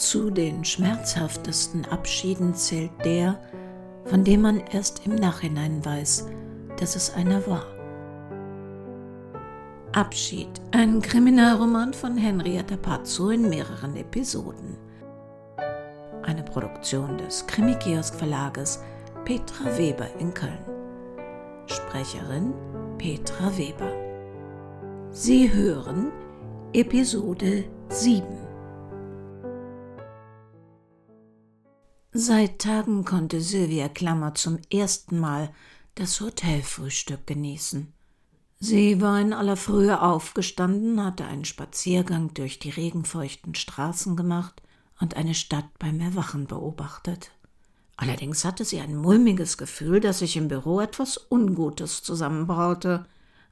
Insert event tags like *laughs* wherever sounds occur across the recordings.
Zu den schmerzhaftesten Abschieden zählt der, von dem man erst im Nachhinein weiß, dass es einer war. Abschied, ein Kriminalroman von Henrietta Pazzo in mehreren Episoden. Eine Produktion des Krimikiosk Verlages Petra Weber in Köln. Sprecherin Petra Weber. Sie hören Episode 7. Seit Tagen konnte Sylvia Klammer zum ersten Mal das Hotelfrühstück genießen. Sie war in aller Frühe aufgestanden, hatte einen Spaziergang durch die regenfeuchten Straßen gemacht und eine Stadt beim Erwachen beobachtet. Allerdings hatte sie ein mulmiges Gefühl, dass sich im Büro etwas Ungutes zusammenbraute.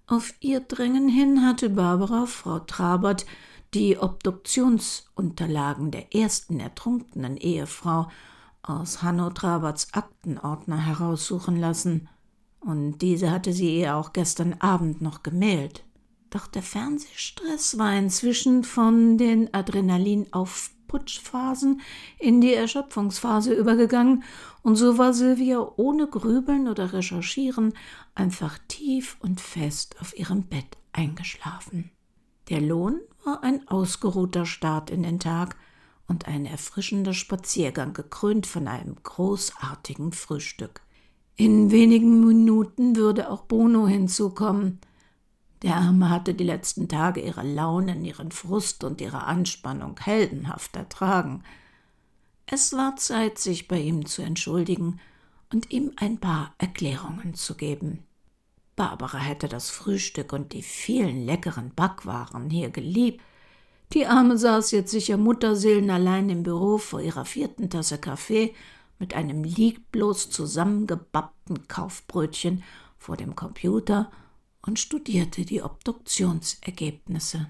Auf ihr Drängen hin hatte Barbara Frau Trabert die Obduktionsunterlagen der ersten ertrunkenen Ehefrau aus Hanno Traberts Aktenordner heraussuchen lassen, und diese hatte sie ihr auch gestern Abend noch gemailt. Doch der Fernsehstress war inzwischen von den Adrenalinaufputschphasen in die Erschöpfungsphase übergegangen, und so war Sylvia ohne Grübeln oder Recherchieren einfach tief und fest auf ihrem Bett eingeschlafen. Der Lohn war ein ausgeruhter Start in den Tag, und ein erfrischender Spaziergang, gekrönt von einem großartigen Frühstück. In wenigen Minuten würde auch Bruno hinzukommen. Der Arme hatte die letzten Tage ihre Launen, ihren Frust und ihre Anspannung heldenhaft ertragen. Es war Zeit, sich bei ihm zu entschuldigen und ihm ein paar Erklärungen zu geben. Barbara hätte das Frühstück und die vielen leckeren Backwaren hier geliebt, die Arme saß jetzt sicher mutterseelenallein im Büro vor ihrer vierten Tasse Kaffee mit einem lieblos zusammengebappten Kaufbrötchen vor dem Computer und studierte die Obduktionsergebnisse.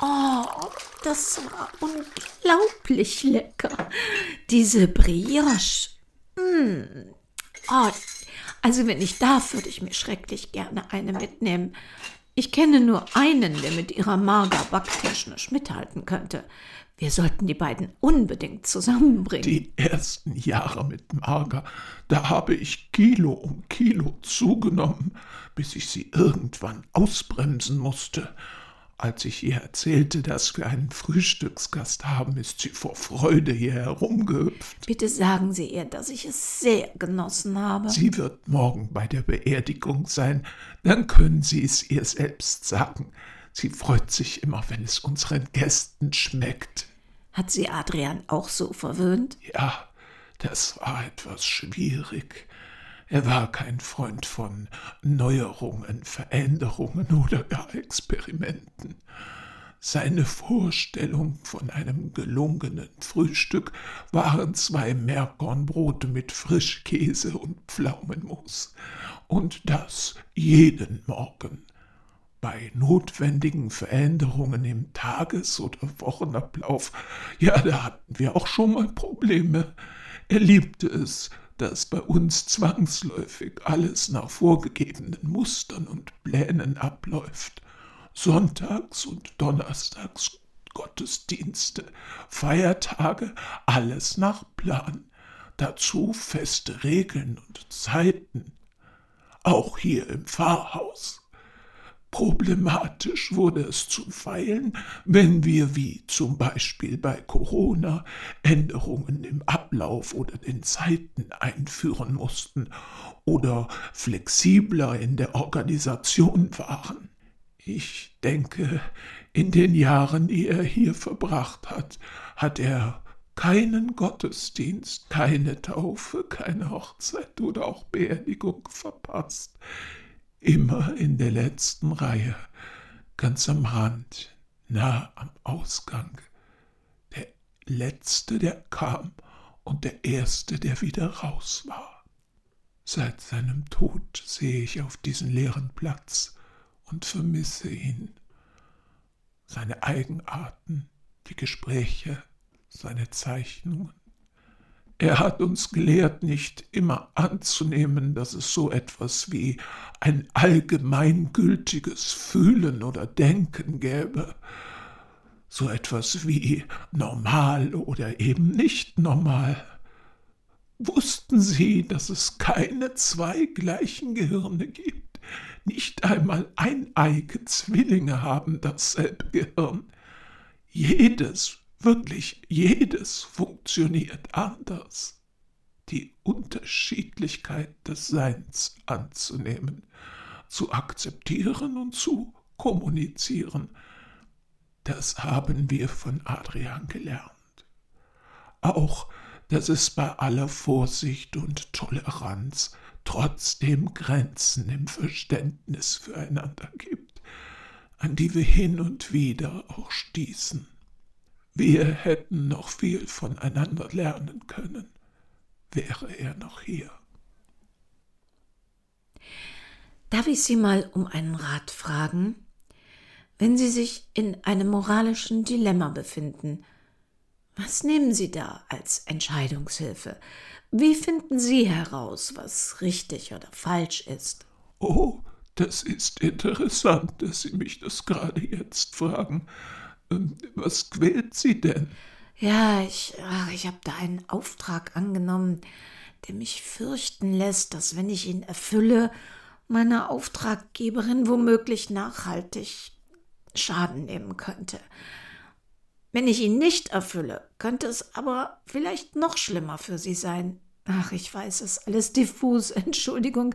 Oh, das war unglaublich lecker. Diese Brioche. Mm. Oh, also wenn ich darf, würde ich mir schrecklich gerne eine mitnehmen. Ich kenne nur einen, der mit ihrer Marga backtechnisch mithalten könnte. Wir sollten die beiden unbedingt zusammenbringen. Die ersten Jahre mit Marga, da habe ich Kilo um Kilo zugenommen, bis ich sie irgendwann ausbremsen musste. Als ich ihr erzählte, dass wir einen Frühstücksgast haben, ist sie vor Freude hier herumgehüpft. Bitte sagen Sie ihr, dass ich es sehr genossen habe. Sie wird morgen bei der Beerdigung sein, dann können Sie es ihr selbst sagen. Sie freut sich immer, wenn es unseren Gästen schmeckt. Hat sie Adrian auch so verwöhnt? Ja, das war etwas schwierig. Er war kein Freund von Neuerungen, Veränderungen oder gar Experimenten. Seine Vorstellung von einem gelungenen Frühstück waren zwei Meerkornbrote mit Frischkäse und Pflaumenmus. Und das jeden Morgen. Bei notwendigen Veränderungen im Tages- oder Wochenablauf, ja, da hatten wir auch schon mal Probleme. Er liebte es, dass bei uns zwangsläufig alles nach vorgegebenen Mustern und Plänen abläuft. Sonntags und Donnerstags Gottesdienste, Feiertage, alles nach Plan. Dazu feste Regeln und Zeiten. Auch hier im Pfarrhaus. Problematisch wurde es zuweilen, wenn wir wie zum Beispiel bei Corona Änderungen im Ablauf oder den Zeiten einführen mussten oder flexibler in der Organisation waren. Ich denke, in den Jahren, die er hier verbracht hat, hat er keinen Gottesdienst, keine Taufe, keine Hochzeit oder auch Beerdigung verpasst immer in der letzten Reihe, ganz am Rand, nah am Ausgang. Der letzte, der kam, und der erste, der wieder raus war. Seit seinem Tod sehe ich auf diesen leeren Platz und vermisse ihn. Seine Eigenarten, die Gespräche, seine Zeichnungen. Er hat uns gelehrt, nicht immer anzunehmen, dass es so etwas wie ein allgemeingültiges Fühlen oder Denken gäbe, so etwas wie normal oder eben nicht normal. Wussten Sie, dass es keine zwei gleichen Gehirne gibt? Nicht einmal eineige Zwillinge haben dasselbe Gehirn. Jedes, wirklich jedes funktioniert anders. Die Unterschiedlichkeit des Seins anzunehmen, zu akzeptieren und zu kommunizieren, das haben wir von Adrian gelernt. Auch, dass es bei aller Vorsicht und Toleranz trotzdem Grenzen im Verständnis füreinander gibt, an die wir hin und wieder auch stießen. Wir hätten noch viel voneinander lernen können, wäre er noch hier. Darf ich Sie mal um einen Rat fragen? Wenn Sie sich in einem moralischen Dilemma befinden, was nehmen Sie da als Entscheidungshilfe? Wie finden Sie heraus, was richtig oder falsch ist? Oh, das ist interessant, dass Sie mich das gerade jetzt fragen. Was quält Sie denn? Ja, ich, ich habe da einen Auftrag angenommen, der mich fürchten lässt, dass wenn ich ihn erfülle, meine Auftraggeberin womöglich nachhaltig Schaden nehmen könnte. Wenn ich ihn nicht erfülle, könnte es aber vielleicht noch schlimmer für sie sein. Ach, ich weiß, es ist alles diffus, *laughs* Entschuldigung.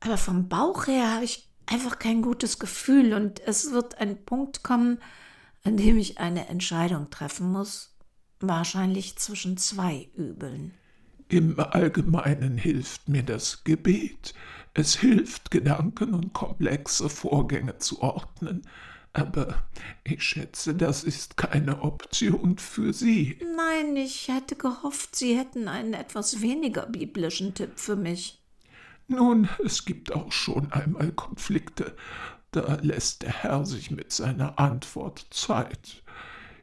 Aber vom Bauch her habe ich einfach kein gutes Gefühl und es wird ein Punkt kommen, an dem ich eine Entscheidung treffen muss, wahrscheinlich zwischen zwei Übeln. Im Allgemeinen hilft mir das Gebet. Es hilft, Gedanken und komplexe Vorgänge zu ordnen, aber ich schätze, das ist keine Option für Sie. Nein, ich hätte gehofft, Sie hätten einen etwas weniger biblischen Tipp für mich. Nun, es gibt auch schon einmal Konflikte. Da lässt der Herr sich mit seiner Antwort Zeit.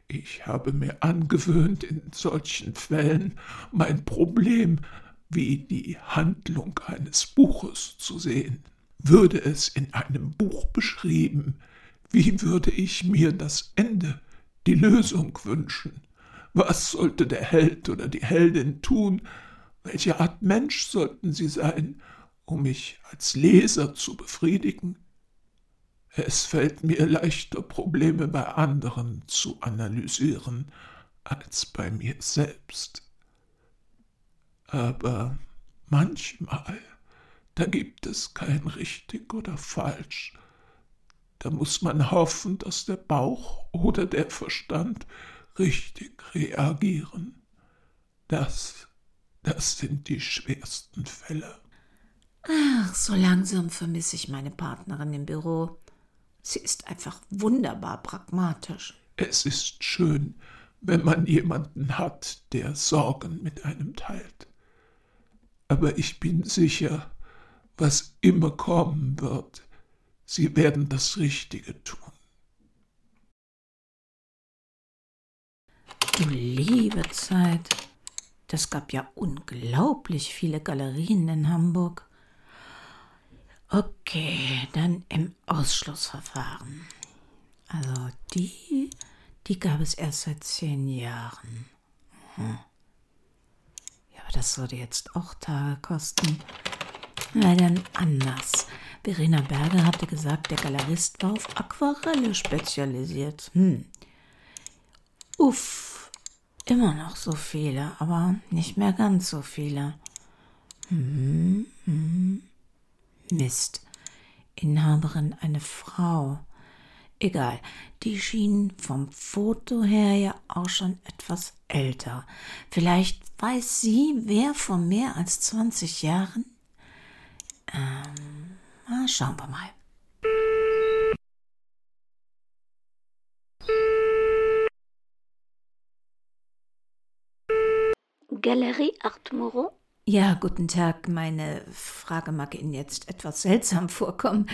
Ich habe mir angewöhnt, in solchen Fällen mein Problem wie die Handlung eines Buches zu sehen. Würde es in einem Buch beschrieben, wie würde ich mir das Ende, die Lösung wünschen? Was sollte der Held oder die Heldin tun? Welche Art Mensch sollten sie sein, um mich als Leser zu befriedigen? Es fällt mir leichter, Probleme bei anderen zu analysieren, als bei mir selbst. Aber manchmal, da gibt es kein richtig oder falsch, da muss man hoffen, dass der Bauch oder der Verstand richtig reagieren. Das, das sind die schwersten Fälle. Ach, so langsam vermisse ich meine Partnerin im Büro. Sie ist einfach wunderbar pragmatisch. Es ist schön, wenn man jemanden hat, der Sorgen mit einem teilt. Aber ich bin sicher, was immer kommen wird, Sie werden das Richtige tun. Du liebe Zeit. Das gab ja unglaublich viele Galerien in Hamburg. Okay, dann im Ausschlussverfahren. Also die, die gab es erst seit zehn Jahren. Mhm. Ja, aber das würde jetzt auch Tage kosten. Dann anders. Verena Berger hatte gesagt, der Galerist war auf Aquarelle spezialisiert. Hm. Uff, immer noch so viele, aber nicht mehr ganz so viele. Hm, hm. Mist. Inhaberin eine Frau. Egal, die schien vom Foto her ja auch schon etwas älter. Vielleicht weiß sie, wer vor mehr als 20 Jahren? Ähm, na, schauen wir mal. Galerie Art Moreau? Ja, guten Tag. Meine Frage mag Ihnen jetzt etwas seltsam vorkommen,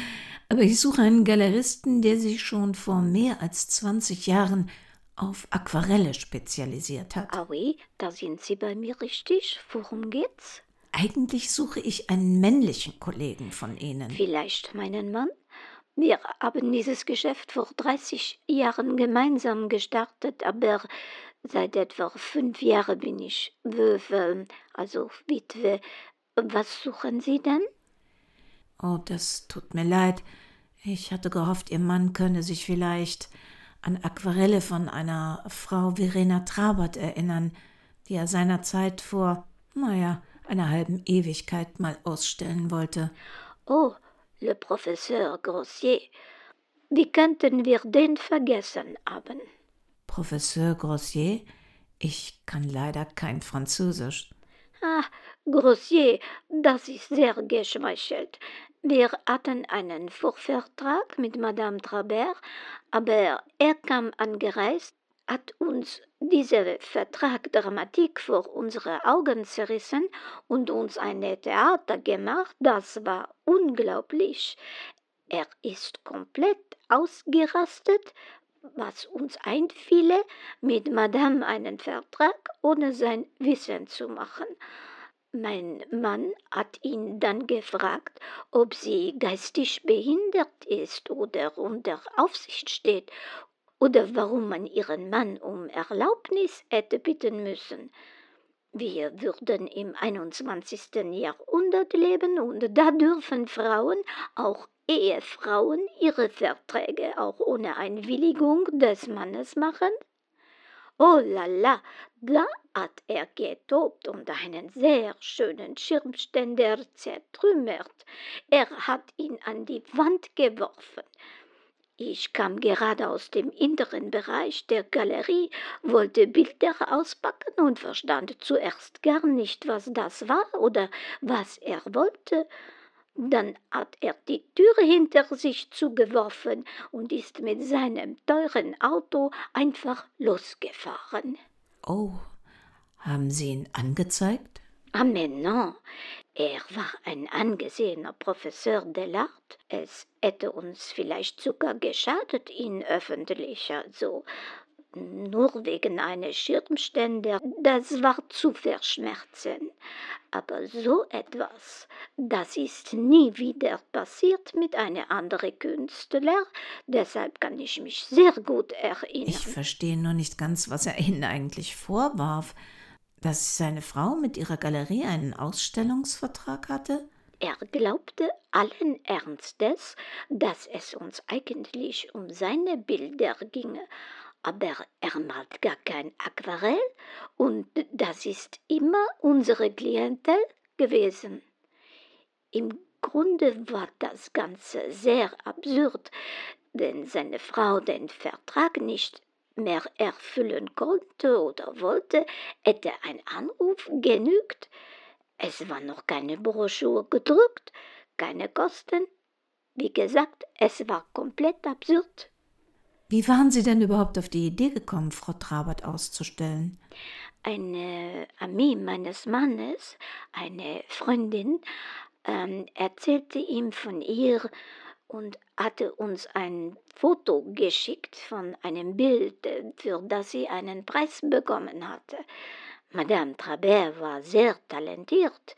aber ich suche einen Galeristen, der sich schon vor mehr als 20 Jahren auf Aquarelle spezialisiert hat. Ah oui, da sind Sie bei mir richtig. Worum geht's? Eigentlich suche ich einen männlichen Kollegen von Ihnen. Vielleicht meinen Mann? Wir haben dieses Geschäft vor 30 Jahren gemeinsam gestartet, aber seit etwa fünf Jahren bin ich Wöwe, also Witwe. Was suchen Sie denn? Oh, das tut mir leid. Ich hatte gehofft, Ihr Mann könne sich vielleicht an Aquarelle von einer Frau Verena Trabert erinnern, die er seinerzeit vor, naja, einer halben Ewigkeit mal ausstellen wollte. Oh, le Professeur Grossier. Wie könnten wir den vergessen haben? Professeur Grossier? Ich kann leider kein Französisch. Ah, Grossier, das ist sehr geschmeichelt. Wir hatten einen Vorvertrag mit Madame Trabert, aber er kam angereist, hat uns diese Vertragdramatik vor unsere Augen zerrissen und uns ein Theater gemacht, das war unglaublich. Er ist komplett ausgerastet, was uns einfiele, mit Madame einen Vertrag ohne sein Wissen zu machen. Mein Mann hat ihn dann gefragt, ob sie geistig behindert ist oder unter Aufsicht steht, oder warum man ihren Mann um Erlaubnis hätte bitten müssen. Wir würden im 21. Jahrhundert leben und da dürfen Frauen, auch Ehefrauen, ihre Verträge auch ohne Einwilligung des Mannes machen? Oh la la, da hat er getobt und einen sehr schönen Schirmständer zertrümmert. Er hat ihn an die Wand geworfen. Ich kam gerade aus dem inneren Bereich der Galerie, wollte Bilder auspacken und verstand zuerst gar nicht, was das war oder was er wollte. Dann hat er die Türe hinter sich zugeworfen und ist mit seinem teuren Auto einfach losgefahren. Oh, haben Sie ihn angezeigt? Ah, mais non. Er war ein angesehener Professeur Delart. Es hätte uns vielleicht sogar geschadet, ihn öffentlich, also nur wegen eines Schirmständer, das war zu verschmerzen. Aber so etwas, das ist nie wieder passiert mit einem anderen Künstler, deshalb kann ich mich sehr gut erinnern. Ich verstehe nur nicht ganz, was er Ihnen eigentlich vorwarf. Dass seine Frau mit ihrer Galerie einen Ausstellungsvertrag hatte? Er glaubte allen Ernstes, dass es uns eigentlich um seine Bilder ginge, aber er malt gar kein Aquarell und das ist immer unsere Klientel gewesen. Im Grunde war das Ganze sehr absurd, wenn seine Frau den Vertrag nicht mehr erfüllen konnte oder wollte, hätte ein Anruf genügt. Es war noch keine Broschüre gedruckt, keine Kosten. Wie gesagt, es war komplett absurd. Wie waren Sie denn überhaupt auf die Idee gekommen, Frau Trabert auszustellen? Eine Amie meines Mannes, eine Freundin, ähm, erzählte ihm von ihr und hatte uns ein Foto geschickt von einem Bild, für das sie einen Preis bekommen hatte. Madame Trabert war sehr talentiert.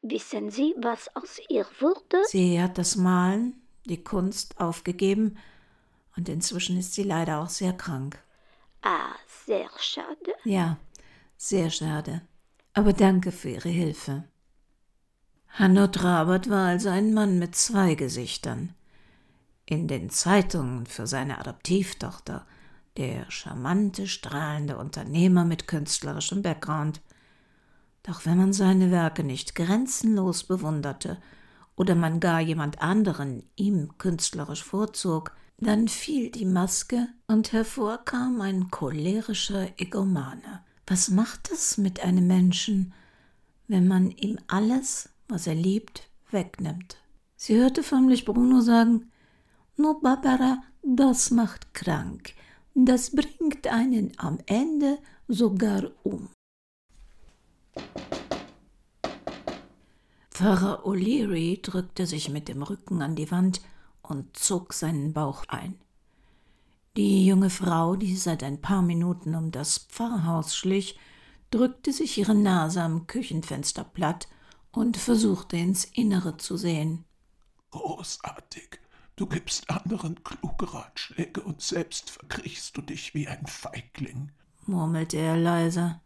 Wissen Sie, was aus ihr wurde? Sie hat das Malen, die Kunst aufgegeben und inzwischen ist sie leider auch sehr krank. Ah, sehr schade. Ja, sehr schade. Aber danke für Ihre Hilfe. Hanno Trabert war also ein Mann mit zwei Gesichtern. In den Zeitungen für seine Adoptivtochter, der charmante, strahlende Unternehmer mit künstlerischem Background. Doch wenn man seine Werke nicht grenzenlos bewunderte oder man gar jemand anderen ihm künstlerisch vorzog, dann fiel die Maske und hervorkam ein cholerischer Egomane. Was macht es mit einem Menschen, wenn man ihm alles, was er liebt, wegnimmt? Sie hörte förmlich Bruno sagen, nur Barbara, das macht krank. Das bringt einen am Ende sogar um. Pfarrer O'Leary drückte sich mit dem Rücken an die Wand und zog seinen Bauch ein. Die junge Frau, die seit ein paar Minuten um das Pfarrhaus schlich, drückte sich ihre Nase am Küchenfenster platt und versuchte ins Innere zu sehen. Großartig, Du gibst anderen kluge Ratschläge und selbst verkriechst du dich wie ein Feigling, murmelte er leise.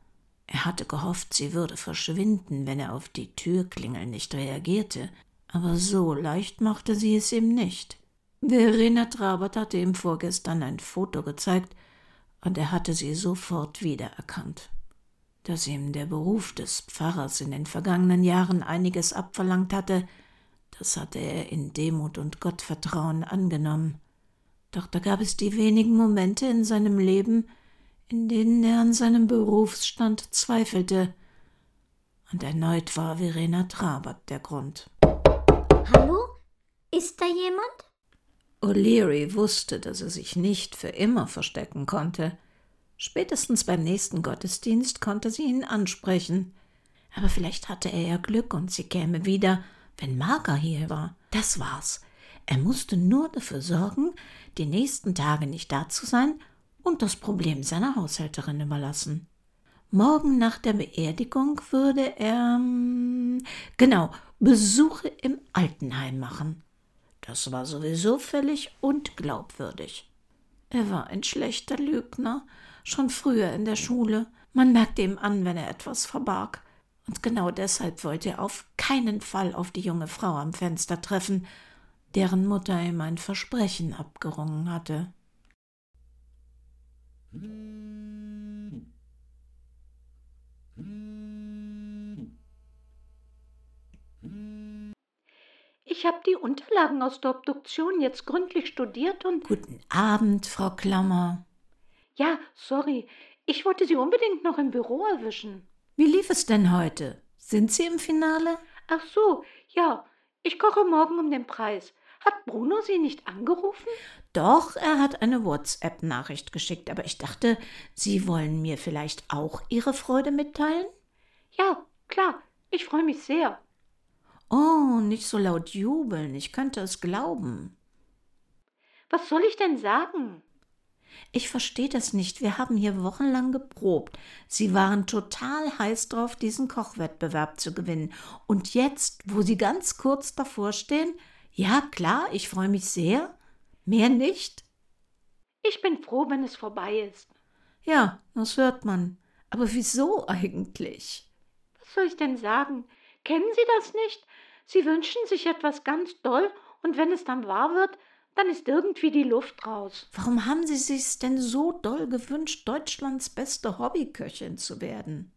Er hatte gehofft, sie würde verschwinden, wenn er auf die Türklingel nicht reagierte, aber so leicht machte sie es ihm nicht. Verena Trabert hatte ihm vorgestern ein Foto gezeigt, und er hatte sie sofort wiedererkannt. Dass ihm der Beruf des Pfarrers in den vergangenen Jahren einiges abverlangt hatte, das hatte er in Demut und Gottvertrauen angenommen. Doch da gab es die wenigen Momente in seinem Leben, in denen er an seinem Berufsstand zweifelte. Und erneut war Verena Trabert der Grund. Hallo? Ist da jemand? O'Leary wusste, dass er sich nicht für immer verstecken konnte. Spätestens beim nächsten Gottesdienst konnte sie ihn ansprechen. Aber vielleicht hatte er ja Glück und sie käme wieder, wenn Marga hier war. Das war's. Er musste nur dafür sorgen, die nächsten Tage nicht da zu sein und das Problem seiner Haushälterin überlassen. Morgen nach der Beerdigung würde er hm, genau Besuche im Altenheim machen. Das war sowieso völlig unglaubwürdig. Er war ein schlechter Lügner, schon früher in der Schule. Man merkte ihm an, wenn er etwas verbarg. Und genau deshalb wollte er auf keinen Fall auf die junge Frau am Fenster treffen, deren Mutter ihm ein Versprechen abgerungen hatte. Ich habe die Unterlagen aus der Obduktion jetzt gründlich studiert und. Guten Abend, Frau Klammer. Ja, sorry. Ich wollte Sie unbedingt noch im Büro erwischen. Wie lief es denn heute? Sind Sie im Finale? Ach so, ja. Ich koche morgen um den Preis. Hat Bruno Sie nicht angerufen? Doch, er hat eine WhatsApp-Nachricht geschickt, aber ich dachte, Sie wollen mir vielleicht auch Ihre Freude mitteilen? Ja, klar. Ich freue mich sehr. Oh, nicht so laut jubeln, ich könnte es glauben. Was soll ich denn sagen? Ich verstehe das nicht. Wir haben hier wochenlang geprobt. Sie waren total heiß drauf, diesen Kochwettbewerb zu gewinnen. Und jetzt, wo Sie ganz kurz davor stehen, ja klar, ich freue mich sehr. Mehr nicht? Ich bin froh, wenn es vorbei ist. Ja, das hört man. Aber wieso eigentlich? Was soll ich denn sagen? Kennen Sie das nicht? Sie wünschen sich etwas ganz doll und wenn es dann wahr wird, dann ist irgendwie die Luft raus. Warum haben Sie sich's denn so doll gewünscht, Deutschlands beste Hobbyköchin zu werden?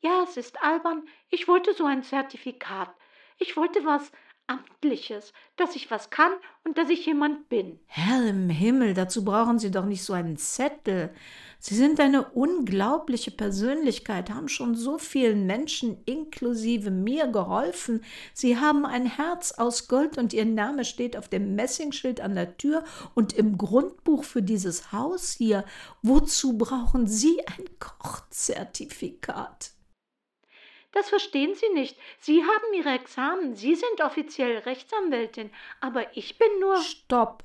Ja, es ist albern. Ich wollte so ein Zertifikat. Ich wollte was Amtliches, dass ich was kann und dass ich jemand bin. Herr im Himmel, dazu brauchen Sie doch nicht so einen Zettel. Sie sind eine unglaubliche Persönlichkeit, haben schon so vielen Menschen inklusive mir geholfen. Sie haben ein Herz aus Gold und Ihr Name steht auf dem Messingschild an der Tür und im Grundbuch für dieses Haus hier. Wozu brauchen Sie ein Kochzertifikat? Das verstehen Sie nicht. Sie haben Ihre Examen, Sie sind offiziell Rechtsanwältin, aber ich bin nur. Stopp!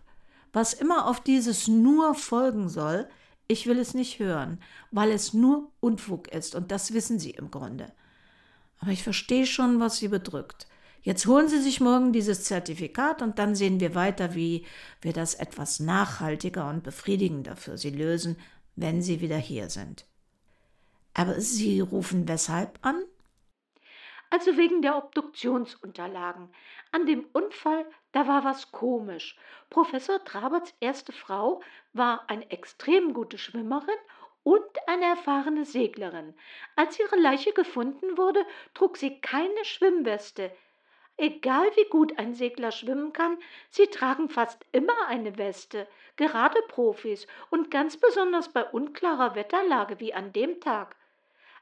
Was immer auf dieses nur folgen soll, ich will es nicht hören, weil es nur Unfug ist, und das wissen Sie im Grunde. Aber ich verstehe schon, was Sie bedrückt. Jetzt holen Sie sich morgen dieses Zertifikat und dann sehen wir weiter, wie wir das etwas nachhaltiger und befriedigender für Sie lösen, wenn Sie wieder hier sind. Aber Sie rufen weshalb an? Also wegen der Obduktionsunterlagen. An dem Unfall, da war was komisch. Professor Traberts erste Frau war eine extrem gute Schwimmerin und eine erfahrene Seglerin. Als ihre Leiche gefunden wurde, trug sie keine Schwimmweste. Egal wie gut ein Segler schwimmen kann, sie tragen fast immer eine Weste, gerade Profis und ganz besonders bei unklarer Wetterlage wie an dem Tag.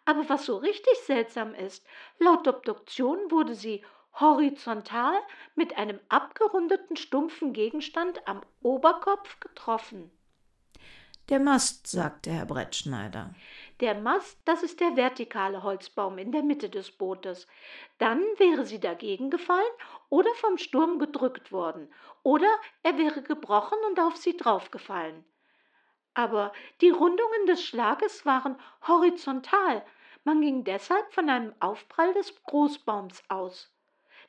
Aber was so richtig seltsam ist, laut Obduktion wurde sie horizontal mit einem abgerundeten stumpfen Gegenstand am Oberkopf getroffen. Der Mast, sagte Herr Brettschneider. Der Mast, das ist der vertikale Holzbaum in der Mitte des Bootes. Dann wäre sie dagegen gefallen oder vom Sturm gedrückt worden, oder er wäre gebrochen und auf sie draufgefallen. Aber die Rundungen des Schlages waren horizontal, man ging deshalb von einem Aufprall des Großbaums aus.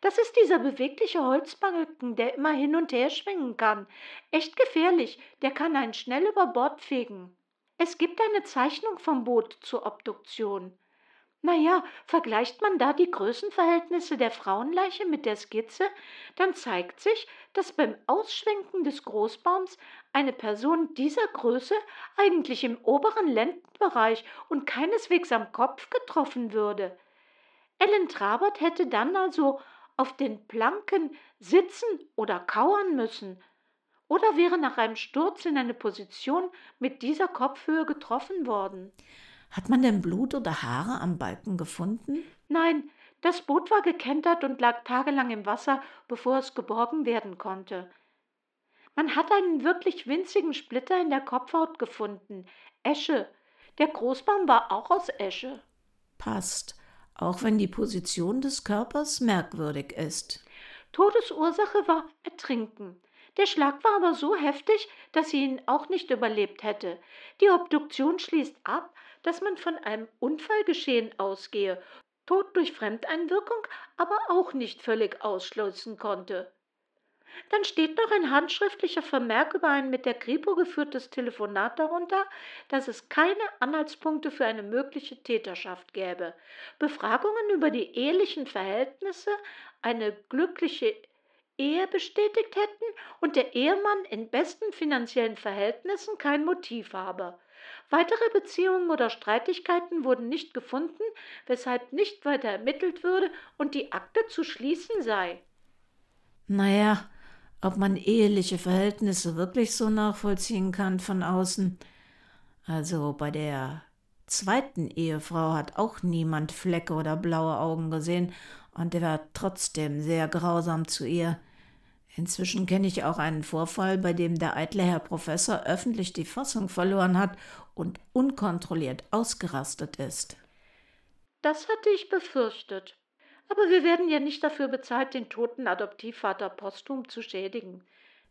Das ist dieser bewegliche Holzbalken, der immer hin und her schwingen kann. Echt gefährlich, der kann einen schnell über Bord fegen. Es gibt eine Zeichnung vom Boot zur Obduktion. Na ja, vergleicht man da die Größenverhältnisse der Frauenleiche mit der Skizze, dann zeigt sich, dass beim Ausschwenken des Großbaums eine Person dieser Größe eigentlich im oberen Lendenbereich und keineswegs am Kopf getroffen würde. Ellen Trabert hätte dann also auf den Planken sitzen oder kauern müssen oder wäre nach einem Sturz in eine Position mit dieser Kopfhöhe getroffen worden. Hat man denn Blut oder Haare am Balken gefunden? Nein, das Boot war gekentert und lag tagelang im Wasser, bevor es geborgen werden konnte. Man hat einen wirklich winzigen Splitter in der Kopfhaut gefunden. Esche. Der Großbaum war auch aus Esche. Passt, auch wenn die Position des Körpers merkwürdig ist. Todesursache war Ertrinken. Der Schlag war aber so heftig, dass sie ihn auch nicht überlebt hätte. Die Obduktion schließt ab, dass man von einem Unfallgeschehen ausgehe, Tod durch Fremdeinwirkung aber auch nicht völlig ausschließen konnte. Dann steht noch ein handschriftlicher Vermerk über ein mit der Kripo geführtes Telefonat darunter, dass es keine Anhaltspunkte für eine mögliche Täterschaft gäbe. Befragungen über die ehelichen Verhältnisse, eine glückliche Ehe bestätigt hätten und der Ehemann in besten finanziellen Verhältnissen kein Motiv habe. Weitere Beziehungen oder Streitigkeiten wurden nicht gefunden, weshalb nicht weiter ermittelt würde und die Akte zu schließen sei. Naja, ob man eheliche Verhältnisse wirklich so nachvollziehen kann von außen. Also bei der zweiten Ehefrau hat auch niemand Flecke oder blaue Augen gesehen, und er war trotzdem sehr grausam zu ihr. Inzwischen kenne ich auch einen Vorfall, bei dem der eitle Herr Professor öffentlich die Fassung verloren hat und unkontrolliert ausgerastet ist. Das hatte ich befürchtet. Aber wir werden ja nicht dafür bezahlt, den toten Adoptivvater posthum zu schädigen.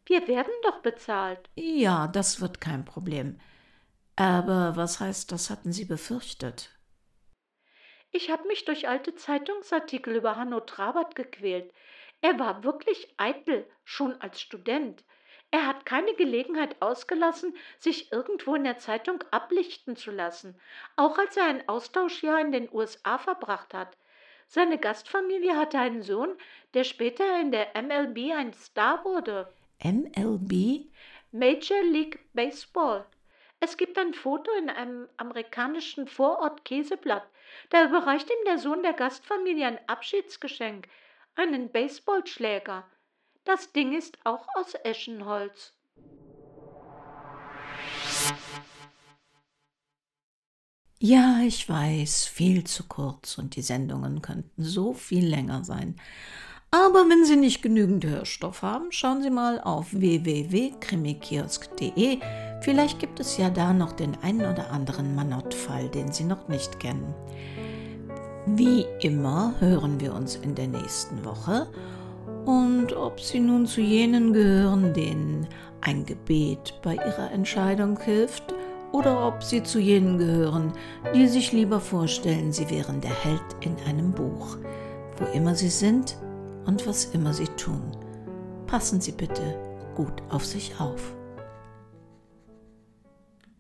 Wir werden doch bezahlt. Ja, das wird kein Problem. Aber was heißt, das hatten Sie befürchtet? Ich habe mich durch alte Zeitungsartikel über Hanno Trabert gequält. Er war wirklich eitel, schon als Student. Er hat keine Gelegenheit ausgelassen, sich irgendwo in der Zeitung ablichten zu lassen, auch als er ein Austauschjahr in den USA verbracht hat. Seine Gastfamilie hatte einen Sohn, der später in der MLB ein Star wurde. MLB? Major League Baseball. Es gibt ein Foto in einem amerikanischen Vorort Käseblatt. Da überreicht ihm der Sohn der Gastfamilie ein Abschiedsgeschenk einen Baseballschläger. Das Ding ist auch aus Eschenholz. Ja, ich weiß, viel zu kurz und die Sendungen könnten so viel länger sein. Aber wenn Sie nicht genügend Hörstoff haben, schauen Sie mal auf www.krimikiosk.de. Vielleicht gibt es ja da noch den einen oder anderen Manott-Fall, den Sie noch nicht kennen. Wie immer hören wir uns in der nächsten Woche und ob Sie nun zu jenen gehören, denen ein Gebet bei ihrer Entscheidung hilft, oder ob Sie zu jenen gehören, die sich lieber vorstellen, sie wären der Held in einem Buch, wo immer Sie sind und was immer Sie tun. Passen Sie bitte gut auf sich auf.